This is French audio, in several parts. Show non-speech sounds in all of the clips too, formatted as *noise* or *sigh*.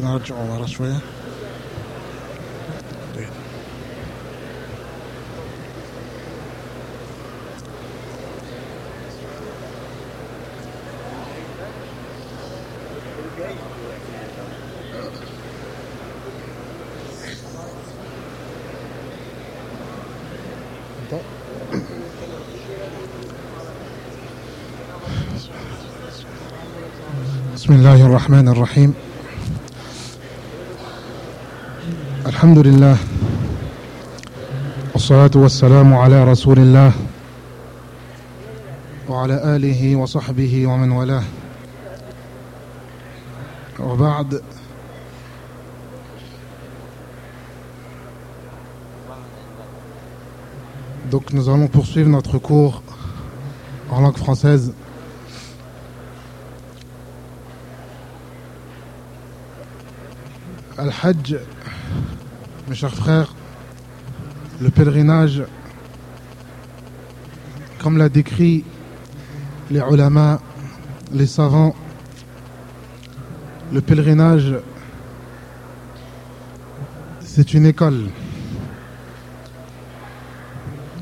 ممكن أرجع ورا شوية. بسم الله الرحمن الرحيم. الحمد لله والصلاة والسلام على رسول الله وعلى آله وصحبه ومن والاه. وبعد Donc nous allons poursuivre notre cours en langue française. Al-Hajj, mes chers frères, le pèlerinage, comme l'a décrit les ulama, les savants, le pèlerinage, c'est une école.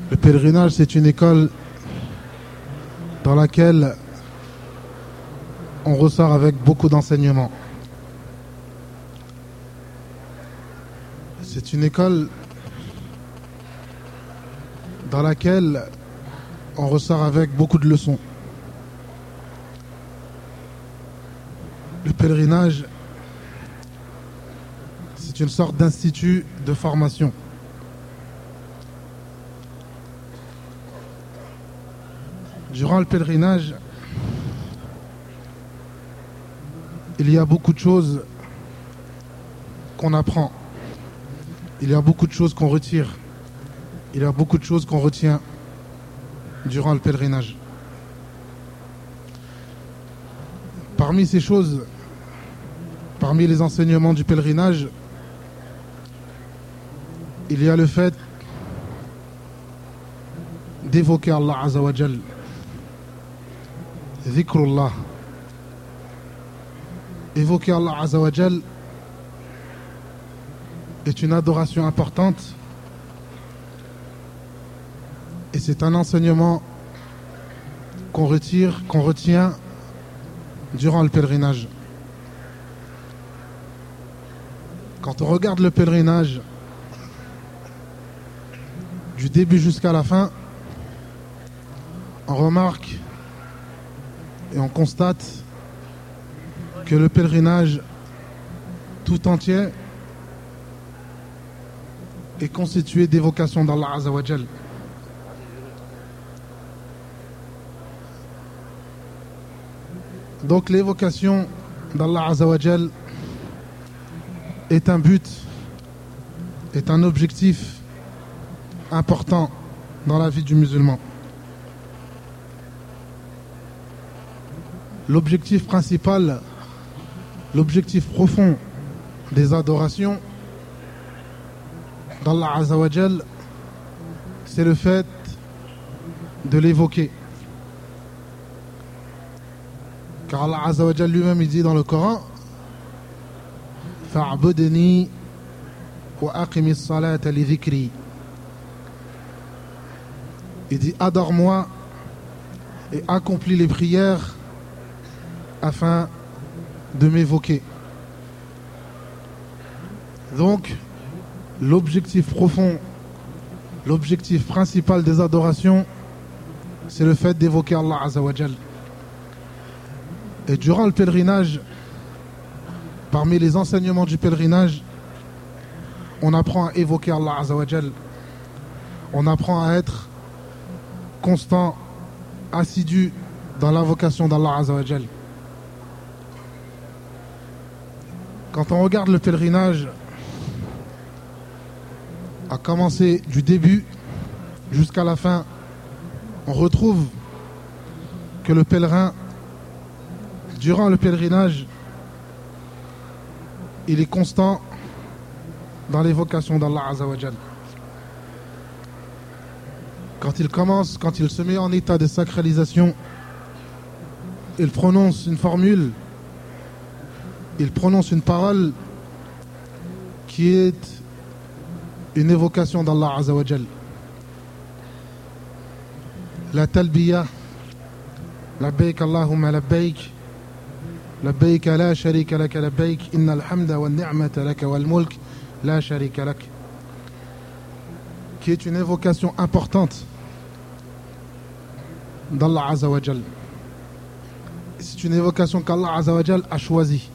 Le pèlerinage, c'est une école dans laquelle on ressort avec beaucoup d'enseignements. C'est une école dans laquelle on ressort avec beaucoup de leçons. Le pèlerinage, c'est une sorte d'institut de formation. Durant le pèlerinage, il y a beaucoup de choses qu'on apprend. Il y a beaucoup de choses qu'on retire. Il y a beaucoup de choses qu'on retient durant le pèlerinage. Parmi ces choses, parmi les enseignements du pèlerinage, il y a le fait d'évoquer Allah Azawajal, dhikrullah. Évoquer Allah Azawajal est une adoration importante et c'est un enseignement qu'on retire, qu'on retient durant le pèlerinage. Quand on regarde le pèlerinage du début jusqu'à la fin, on remarque et on constate que le pèlerinage tout entier est constitué d'évocation d'Allah Azzawajal. Donc l'évocation d'Allah Azzawajal est un but, est un objectif important dans la vie du musulman. L'objectif principal, l'objectif profond des adorations d'Allah Azzawajal, c'est le fait de l'évoquer. Car Allah Azzawajal lui-même dit dans le Coran Fa'budni wa aqimis salata li dhikri. Il dit adore-moi et accomplis les prières afin de m'évoquer. Donc, l'objectif profond, l'objectif principal des adorations, c'est le fait d'évoquer Allah Azzawajal. Et durant le pèlerinage, parmi les enseignements du pèlerinage, on apprend à évoquer Allah Azzawajal. On apprend à être constant, assidu dans l'invocation d'Allah Azzawajal. Quand on regarde le pèlerinage, à commencer du début jusqu'à la fin, on retrouve que le pèlerin, durant le pèlerinage, il est constant dans l'évocation d'Allah Azzawajal. Quand il commence, quand il se met en état de sacralisation, il prononce une formule, il prononce une parole qui est une évocation d'Allah Azzawajal. La talbiya, la baik Allahumma la baik, la baik la sharika la baik, inna alhamda wa ni'mata lak wal mulk la sharika lak. Qui est une évocation importante d'Allah Azzawajal. C'est une évocation qu'Allah Azzawajal a choisie.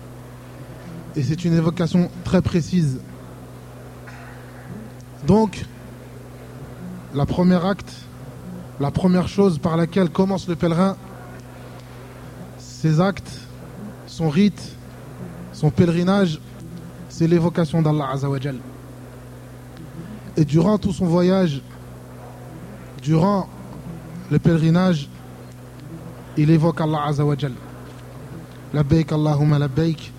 Et c'est une évocation très précise. Donc, la première acte, la première chose par laquelle commence le pèlerin, ses actes, son rite, son pèlerinage, c'est l'évocation d'Allah Azawajal. Et durant tout son voyage, durant le pèlerinage, il évoque Allah Azawajal. La Allahumma la baik,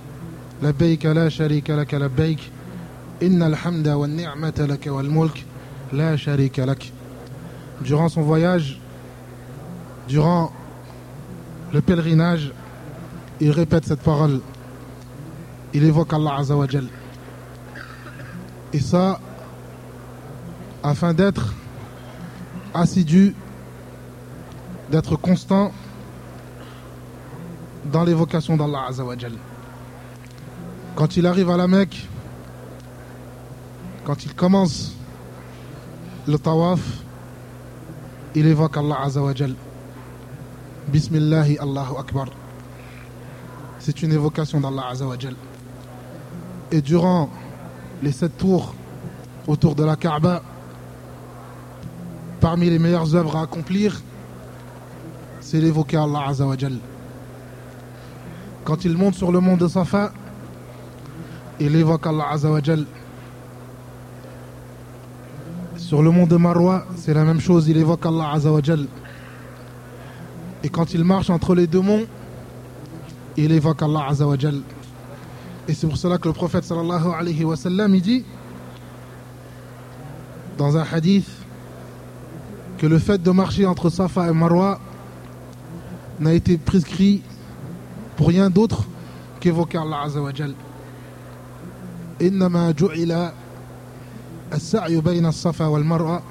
la baik la sharika laka la إن الحمد والنعمة لك والملك لا شريك لك Durant son voyage, durant le pèlerinage, il répète cette parole. Il évoque Allah Azzawajal. Et ça, afin d'être assidu, d'être constant dans l'évocation d'Allah Azzawajal. Quand il arrive à la Mecque, quand il commence le tawaf, il évoque Allah Azzawajal. Bismillahi Allahu Akbar. C'est une évocation d'Allah Azzawajal. Et durant les sept tours autour de la Kaaba, parmi les meilleures œuvres à accomplir, c'est l'évoquer Allah Azzawajal. Quand il monte sur le mont de Safa, il évoque Allah Azzawajal. Sur le mont de Marwa, c'est la même chose, il évoque Allah Azzawajal. Et quand il marche entre les deux monts, il évoque Allah Azzawajal. Et c'est pour cela que le prophète sallallahu alayhi wa sallam, il dit dans un hadith que le fait de marcher entre Safa et Marwa n'a été prescrit pour rien d'autre qu'évoquer Allah Azzawajal. إنما جعل السعي بين الصفا والمروة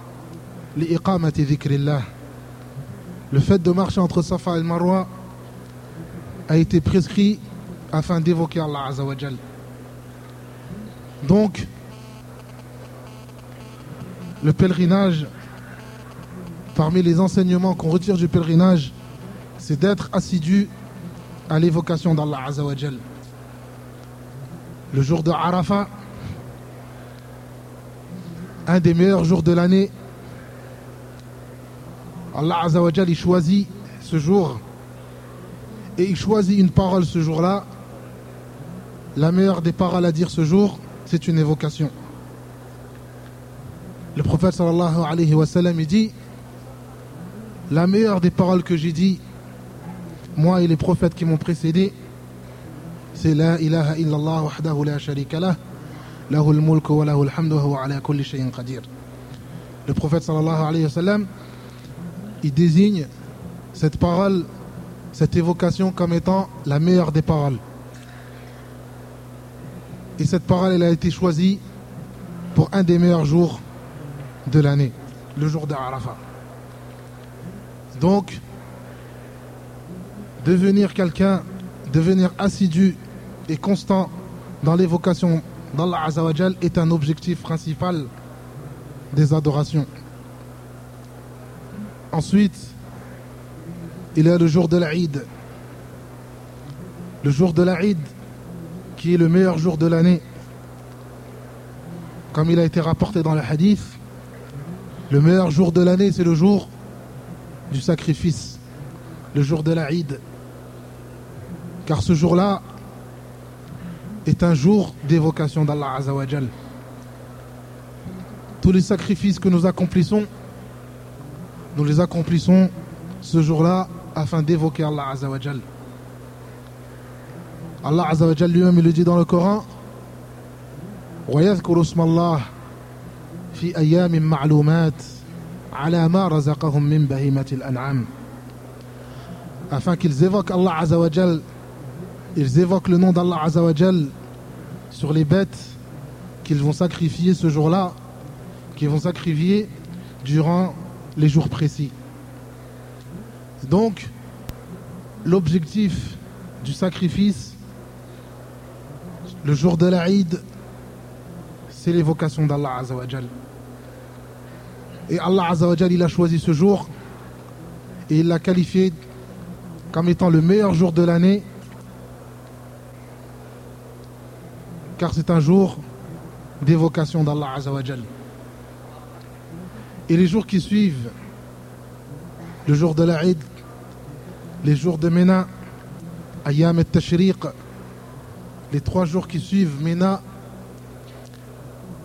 لإقامة ذكر الله Le fait de marcher entre Safa et Marwa a été prescrit afin d'évoquer Allah Azzawajal. Donc, le pèlerinage, parmi les enseignements qu'on retire du pèlerinage, c'est d'être assidu à l'évocation d'Allah Azzawajal. le jour de Arafat, un des meilleurs jours de l'année. Allah Azzawajal, il choisit ce jour et il choisit une parole ce jour-là. La meilleure des paroles à dire ce jour, c'est une évocation. Le prophète sallallahu alayhi wa sallam, il dit La meilleure des paroles que j'ai dit, moi et les prophètes qui m'ont précédé, c'est La ilaha illallah wahdahu la sharika lah, Le prophète sallallahu alayhi wa sallam, il désigne cette parole, cette évocation comme étant la meilleure des paroles. Et cette parole, elle a été choisie pour un des meilleurs jours de l'année, le jour de Arafat. Donc, devenir quelqu'un, devenir assidu et constant dans l'évocation d'Allah Azzawajal est un objectif principal des adorations. Ensuite, il y a le jour de l'Aïd. Le jour de l'Aïd, qui est le meilleur jour de l'année. Comme il a été rapporté dans le hadith, le meilleur jour de l'année, c'est le jour du sacrifice, le jour de l'Aïd. Car ce jour-là est un jour d'évocation d'Allah Azzawajal. Tous les sacrifices que nous accomplissons, nous les accomplissons ce jour-là afin d'évoquer Allah Azzawajal. Allah Azzawajal lui-même il le dit dans le Coran ويذكر اسم الله في أيام معلومات على ما رزقهم من بهيمة الأنعام afin qu'ils évoquent Allah Azzawajal ils évoquent le nom d'Allah Azzawajal sur les bêtes qu'ils vont sacrifier ce jour-là, qu'ils vont sacrifier durant les jours précis. Donc, l'objectif du sacrifice, le jour de l'Aïd, c'est l'évocation d'Allah Azzawajal. Et Allah Azzawajal, il a choisi ce jour et il l'a qualifié comme étant le meilleur jour de l'année car c'est un jour d'évocation d'Allah Azzawajal. Et les jours qui suivent, le jour de l'Aïd, les jours de Mena, Ayam et Tashriq, les trois jours qui suivent Mena,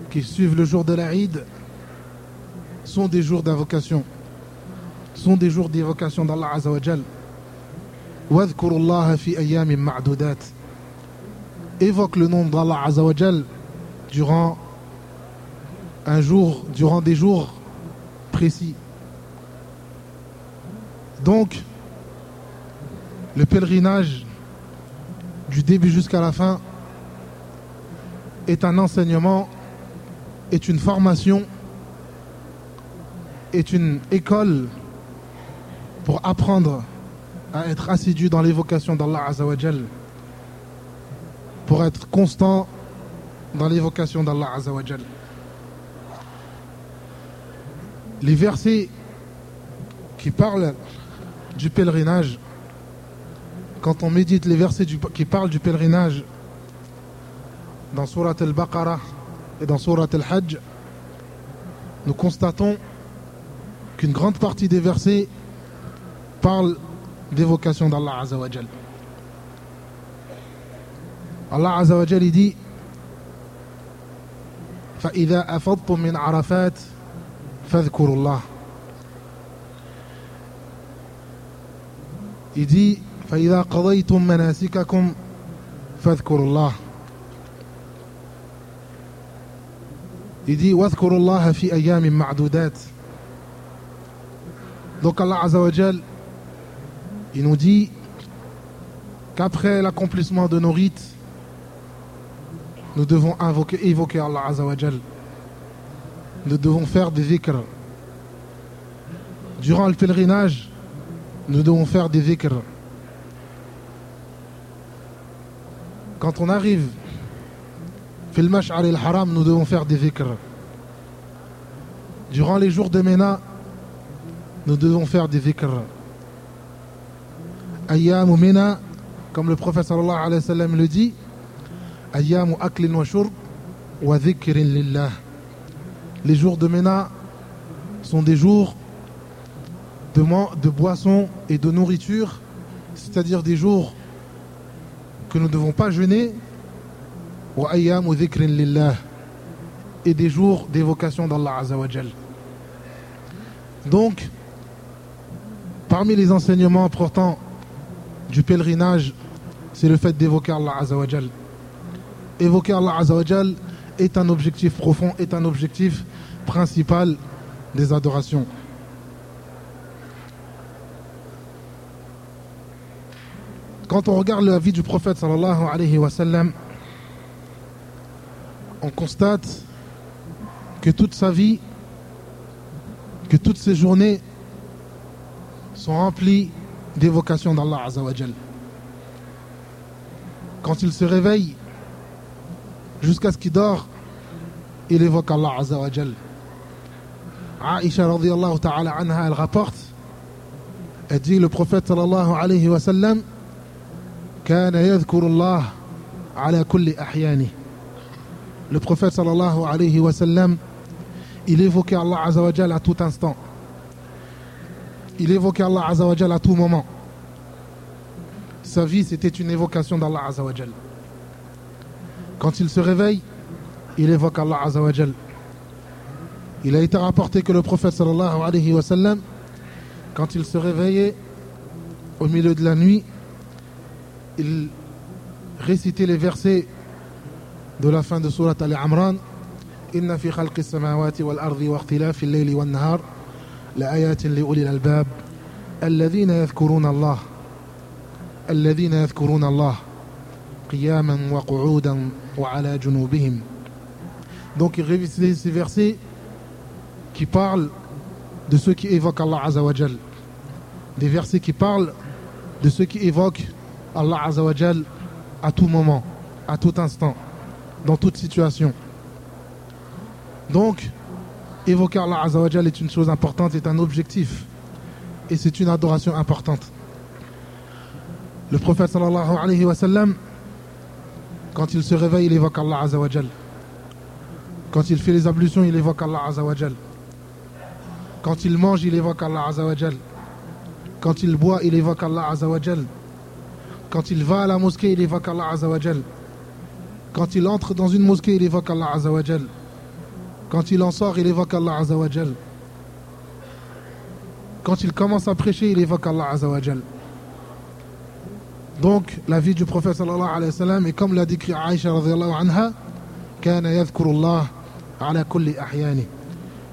qui suivent le jour de l'Aïd, sont des jours d'invocation, sont des jours d'évocation d'Allah Azzawajal. fi Évoque le nom d'Allah Azzawajal durant un jour, durant des jours précis. Donc, le pèlerinage du début jusqu'à la fin est un enseignement, est une formation, est une école pour apprendre à être assidu dans l'évocation d'Allah Azzawajal, pour être constant dans l'évocation d'Allah Azzawajal. Les versets qui parlent du pèlerinage quand on médite les versets qui parlent du pèlerinage dans Surat al-Baqarah et dans Surat al-Hajj, nous constatons qu'une grande partie des versets parlent d'évocation d'Allah Azzawajal. الله عز وجل دي فإذا أفضتم من عرفات فاذكروا الله. يدي فإذا قضيتم مناسككم فاذكروا الله. يدي واذكروا الله في أيام معدودات. دوك الله عز وجل ينودي qu'après l'accomplissement de nos rites nous devons invoquer, évoquer Allah Azzawajal nous devons faire des zikr durant le pèlerinage nous devons faire des zikr Quand on arrive, fil al-haram, nous devons faire des zikr. Durant les jours de Mena, nous devons faire des zikr. Ayyamu Mena, comme le prophète sallallahu alayhi wa sallam le dit, Ayyamu aklin wa shurb wa dhikrin lillah. Les jours de Mena sont des jours de, de boissons et de nourriture, c'est-à-dire des jours que nous ne devons pas jeûner et des jours d'évocation d'Allah Azawajal. Donc, parmi les enseignements importants du pèlerinage, c'est le fait d'évoquer Allah Azawajal. Évoquer Allah Azawajal est un objectif profond, est un objectif principal des adorations. Quand on regarde la vie du prophète sallallahu alayhi wa sallam, on constate que toute sa vie, que toutes ses journées sont remplies d'évocation d'Allah Azawajal. Quand il se réveille, jusqu'à ce qu'il dort, il évoque Allah Azawajal. Aisha radiallahu ta'ala anha, elle rapporte, elle dit, le prophète sallallahu alayhi wa sallam, كان يذكر الله على كل أحيانه Le prophète sallallahu alayhi wa sallam, il évoquait Allah azawajal à tout instant. Il évoquait Allah azawajal à tout moment. Sa vie, c'était une évocation d'Allah azawajal. Quand il se réveille, il évoque Allah Azzawajal. Il a été rapporté que le prophète sallallahu alayhi wa sallam, quand il se réveillait au milieu de la nuit, il récitait les versets de la fin de Surat Al-Amran. Inna fi khalqi samawati wal ardi wa ikhtilafi al-layli wan nahar la li ulil albab. Allah. Alladhina yadhkuruna Allah. قياما وقعودا وعلى جنوبهم Donc il révisait ces versets qui parlent de ceux qui évoquent Allah Azawajal. Des versets qui parlent de ceux qui évoquent Allah Azawajal à tout moment, à tout instant, dans toute situation. Donc, évoquer Allah Azawajal est une chose importante, est un objectif. Et c'est une adoration importante. Le prophète sallallahu alayhi wa sallam, quand il se réveille, il évoque Allah Azawajal. Quand il fait les ablutions, il évoque Allah Azawajal. Quand il mange, il évoque Allah Azawajal. Quand il boit, il évoque Allah Azawajal. Quand il va à la mosquée, il évoque Allah Azawajal. Quand il entre dans une mosquée, il évoque Allah Azawajal. Quand il en sort, il évoque Allah Azawajal. Quand il commence à prêcher, il évoque Allah Azawajal. Donc, la vie du prophète sallallahu alayhi wa sallam, et comme l'a décrit Aïcha radiallahu anha.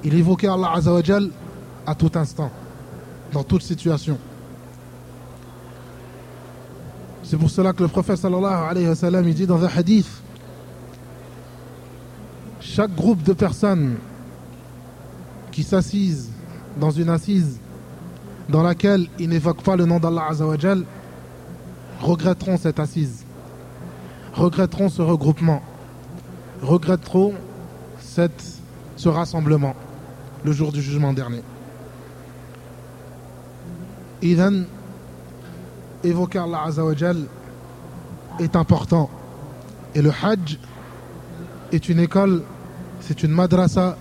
Il évoquait Allah Azawajal à tout instant, dans toute situation. C'est pour cela que le prophète sallallahu alayhi wa sallam, il dit dans un hadith, chaque groupe de personnes qui s'assisent dans une assise dans laquelle ils n'évoquent pas le nom d'Allah Azawajal regretteront cette assise, regretteront ce regroupement, regretteront ce rassemblement le jour du jugement dernier. Idan, évoquer Allah Azawajal est important. Et le Hajj est une école, c'est une madrasa,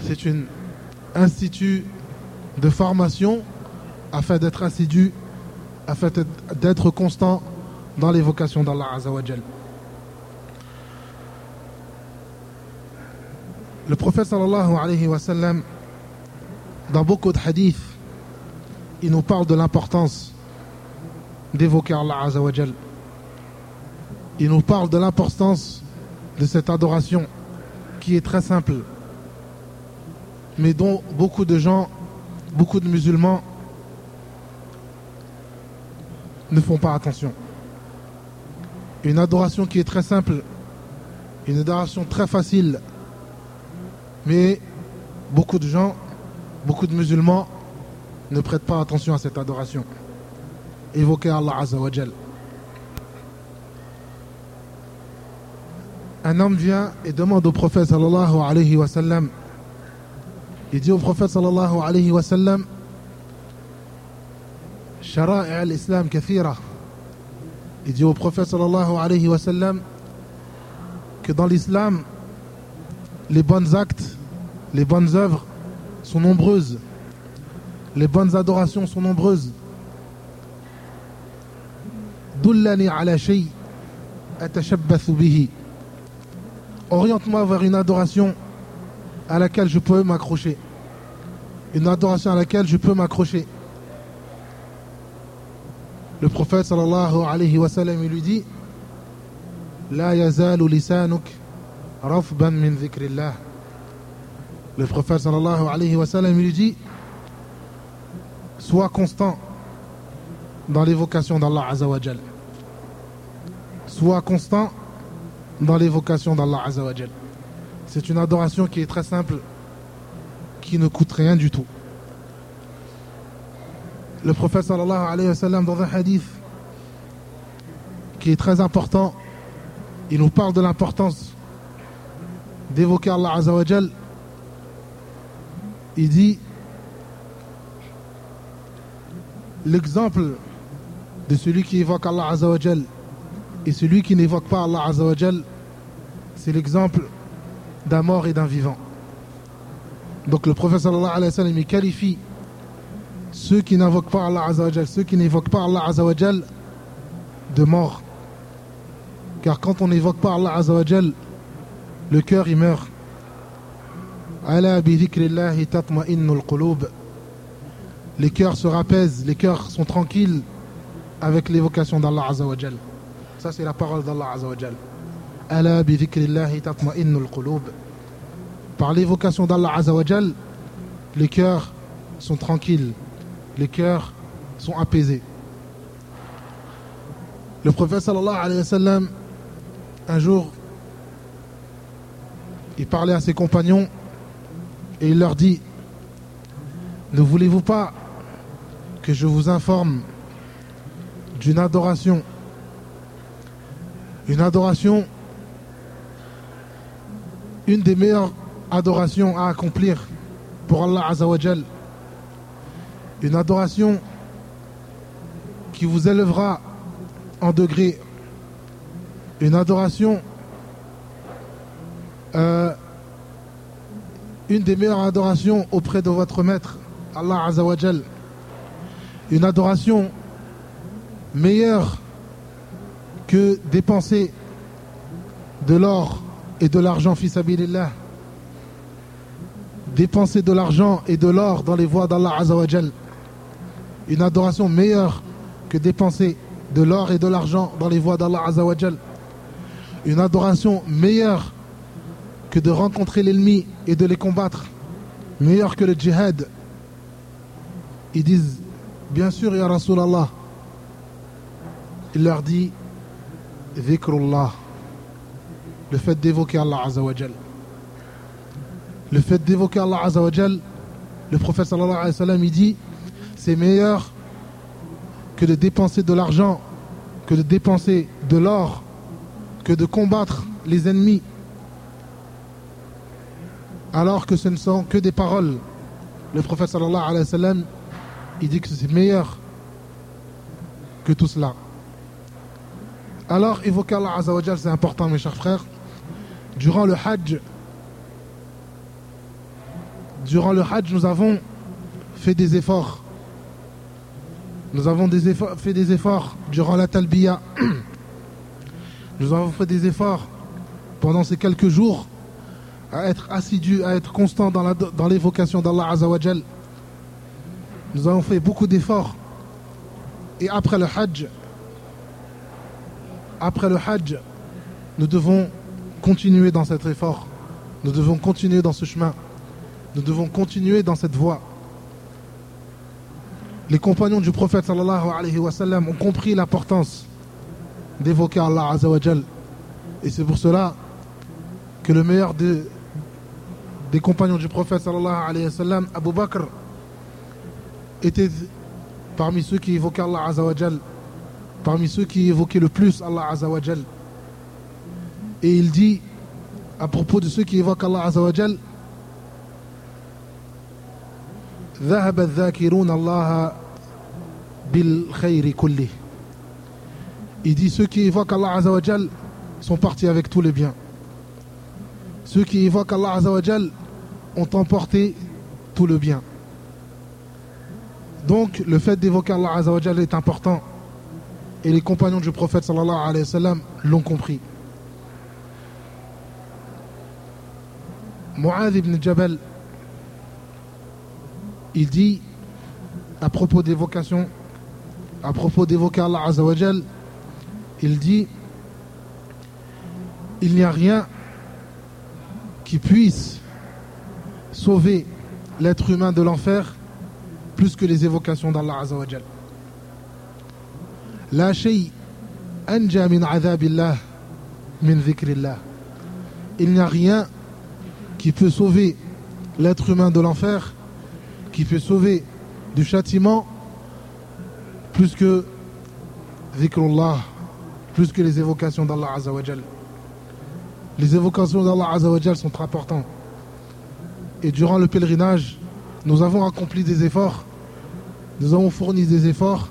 c'est un institut de formation afin d'être assidu, afin d'être constant dans l'évocation d'Allah Azawajal. Le prophète sallallahu alayhi wa sallam, dans beaucoup de hadiths, il nous parle de l'importance d'évoquer Allah Azawajal. Il nous parle de l'importance de cette adoration qui est très simple, mais dont beaucoup de gens, beaucoup de musulmans ne font pas attention. Une adoration qui est très simple, une adoration très facile, mais beaucoup de gens, beaucoup de musulmans ne prêtent pas attention à cette adoration. Évoquer Allah Azzawajal. Un homme vient et demande au prophète sallallahu alayhi wa sallam. Il dit au prophète sallallahu alayhi wa sallam شرائع الإسلام كثيرة Il dit au prophète sallallahu alayhi wa sallam que dans l'islam, les bons actes, les bonnes œuvres sont nombreuses. Les bonnes adorations sont nombreuses. Dullani ala shay atashabbathu bihi. Oriente-moi vers une adoration à laquelle je peux m'accrocher. Une adoration à laquelle je peux m'accrocher. Le prophète sallallahu alayhi wa sallam lui dit La yazalu lisanuk rafban min. Le prophète sallallahu alayhi wa sallam lui dit Sois constant dans l'évocation d'Allah azawajal. Sois constant dans l'évocation d'Allah azawajal. C'est une adoration qui est très simple, qui ne coûte rien du tout. Le prophète sallallahu alayhi wa sallam dans un hadith qui est très important, il nous parle de l'importance d'évoquer Allah azawajal. Il dit l'exemple de celui qui évoque Allah azawajal et celui qui n'évoque pas Allah azawajal, c'est l'exemple d'un mort et d'un vivant. Donc le prophète sallallahu alayhi wa sallam il qualifie ceux qui n'invoquent pas Allah azawajal, ceux qui n'évoquent pas Allah azawajal de mort. Car quand on n'évoque pas Allah azawajal, le cœur il meurt. Les cœurs se rapaisent, les cœurs sont tranquilles avec l'évocation d'Allah azawajal. Ça c'est la parole d'Allah azawajal. Ala bi. Par l'évocation d'Allah azawajal, les cœurs sont tranquilles, les cœurs sont apaisés. Le prophète sallallahu alayhi wa sallam, un jour, il parlait à ses compagnons et il leur dit Ne voulez-vous pas que je vous informe d'une adoration Une adoration, une des meilleures adorations à accomplir pour Allah Azzawajal. Une adoration qui vous élèvera en degré. Une adoration euh, une des meilleures adorations auprès de votre maître, Allah Azzawajal. Une adoration meilleure que dépenser de l'or et de l'argent fils Dépenser de l'argent et de l'or dans les voies d'Allah Azzawajal. Une adoration meilleure que dépenser de l'or et de l'argent dans les voies d'Allah Azzawajal. Une adoration meilleure que de rencontrer l'ennemi et de les combattre, meilleur que le djihad. Ils disent, bien sûr, Ya Rasulallah. Il leur dit, Zikrullah, le fait d'évoquer Allah Azawajal. Le fait d'évoquer Allah Azawajal, le prophète sallallahu alayhi wa sallam, il dit, c'est meilleur que de dépenser de l'argent, que de dépenser de l'or, que de combattre les ennemis alors que ce ne sont que des paroles. Le prophète sallallahu alayhi wa sallam, il dit que c'est meilleur que tout cela. Alors, évoquer Allah Azzawajal, c'est important, mes chers frères. Durant le Hajj, durant le Hajj, nous avons fait des efforts. Nous avons fait des efforts durant la Talbiya. *clears throat* Nous avons fait des efforts pendant ces quelques jours à être assidu, à être constant dans l'évocation dans d'Allah Azawajal. Nous avons fait beaucoup d'efforts. Et après le Hajj, après le Hajj, nous devons continuer dans cet effort. Nous devons continuer dans ce chemin. Nous devons continuer dans cette voie. Les compagnons du prophète alayhi ont compris l'importance d'évoquer Allah Azawajal. Et c'est pour cela que le meilleur de, des compagnons du prophète alayhi Abu Bakr était parmi ceux qui évoquaient Allah azawajal, parmi ceux qui évoquaient le plus Allah azawajal. Et il dit à propos de ceux qui évoquent Allah azawajal, ذهب الذاكرون الله بالخير كله Il dit ceux qui évoquent Allah azawajal sont partis avec tous les biens. Ceux qui évoquent Allah azawajal ont emporté tout le bien. Donc le fait d'évoquer Allah Azzawajal est important et les compagnons du prophète sallallahu alayhi wa sallam l'ont compris. Mu'adh ibn Jabal il dit à propos d'évocation à propos d'évoquer Allah Azzawajal il dit il n'y a rien qui puisse sauver l'être humain de l'enfer plus que les évocations d'Allah Azzawajal. La shay anja min adhabillah min dhikrillah. Il n'y a rien qui peut sauver l'être humain de l'enfer, qui peut sauver du châtiment plus que dhikrullah, plus que les évocations d'Allah Azzawajal. Les évocations d'Allah Azzawajal sont très importantes. Et durant le pèlerinage, nous avons accompli des efforts, nous avons fourni des efforts.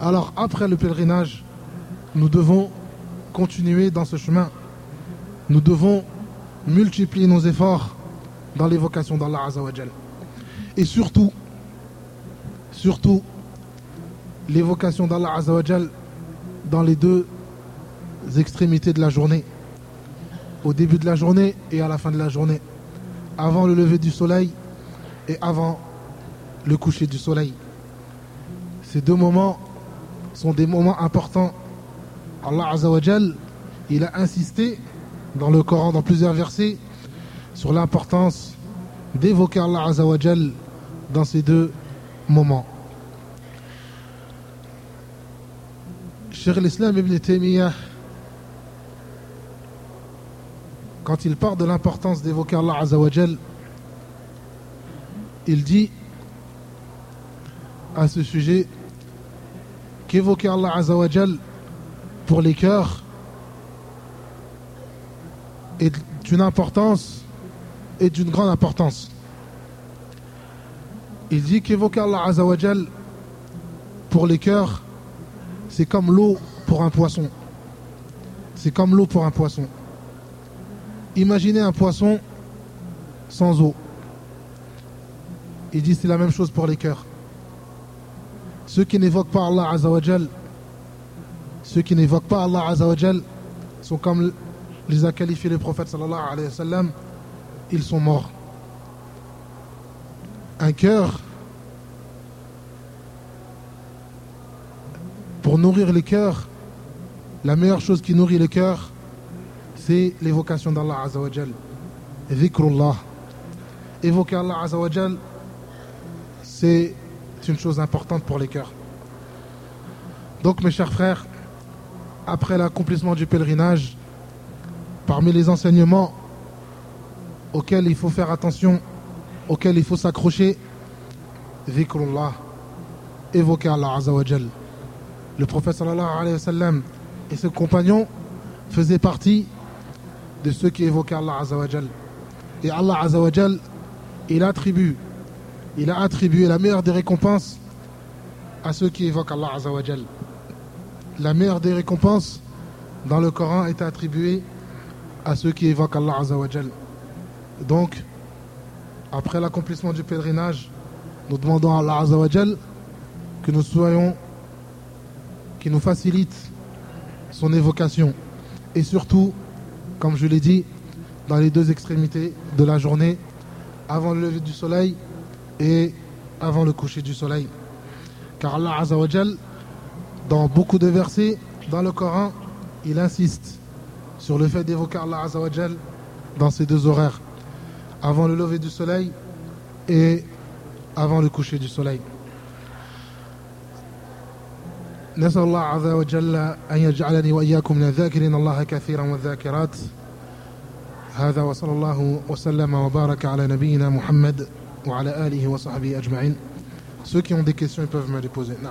Alors après le pèlerinage, nous devons continuer dans ce chemin. Nous devons multiplier nos efforts dans l'évocation d'Allah Azzawajal. Et surtout, surtout, l'évocation d'Allah Azzawajal dans les deux extrémités de la journée. Au début de la journée et à la fin de la journée avant le lever du soleil et avant le coucher du soleil. Ces deux moments sont des moments importants. Allah Azzawajal, il a insisté dans le Coran, dans plusieurs versets, sur l'importance d'évoquer Allah Azzawajal dans ces deux moments. Cheikh l'Islam ibn Taymiyyah, quand il parle de l'importance d'évoquer Allah Azzawajal, il dit à ce sujet qu'évoquer Allah Azzawajal pour les cœurs est d'une importance et d'une grande importance. Il dit qu'évoquer Allah Azzawajal pour les cœurs, c'est comme l'eau pour un poisson. C'est comme l'eau pour un poisson. Imaginez un poisson sans eau. Il dit c'est la même chose pour les cœurs. Ceux qui n'évoquent pas Allah Azzawajal, ceux qui n'évoquent pas Allah sont comme les a qualifiés le prophète sallallahu alayhi wa ils sont morts. Un cœur, pour nourrir les cœurs, la meilleure chose qui nourrit le cœur, c'est l'évocation d'Allah Azzawajal. Évoquer Allah Azzawajal, c'est une chose importante pour les cœurs. Donc mes chers frères, après l'accomplissement du pèlerinage, parmi les enseignements auxquels il faut faire attention, auxquels il faut s'accrocher, Zikrullah, évoquer Allah Azzawajal. Le prophète sallallahu alayhi wa sallam et ses compagnons faisaient partie de ceux qui évoquaient Allah Azzawajal. Et Allah Azzawajal, il attribue, il a attribué la meilleure des récompenses à ceux qui évoquent Allah Azzawajal. La meilleure des récompenses dans le Coran est attribuée à ceux qui évoquent Allah Azzawajal. Donc, après l'accomplissement du pèlerinage, nous demandons à Allah que nous soyons, qui nous facilite son évocation. Et surtout, comme je l'ai dit, dans les deux extrémités de la journée, avant le lever du soleil et avant le coucher du soleil. Car Allah Azzawajal, dans beaucoup de versets dans le Coran, il insiste sur le fait d'évoquer Allah Azzawajal dans ces deux horaires, avant le lever du soleil et avant le coucher du soleil. نسأل الله عز وجل أن يجعلني وإياكم من الذاكرين الله كثيرا والذاكرات هذا وصلى الله وسلم وبارك على نبينا محمد وعلى آله وصحبه أجمعين Ceux qui ont des questions, ils peuvent me les poser. Non.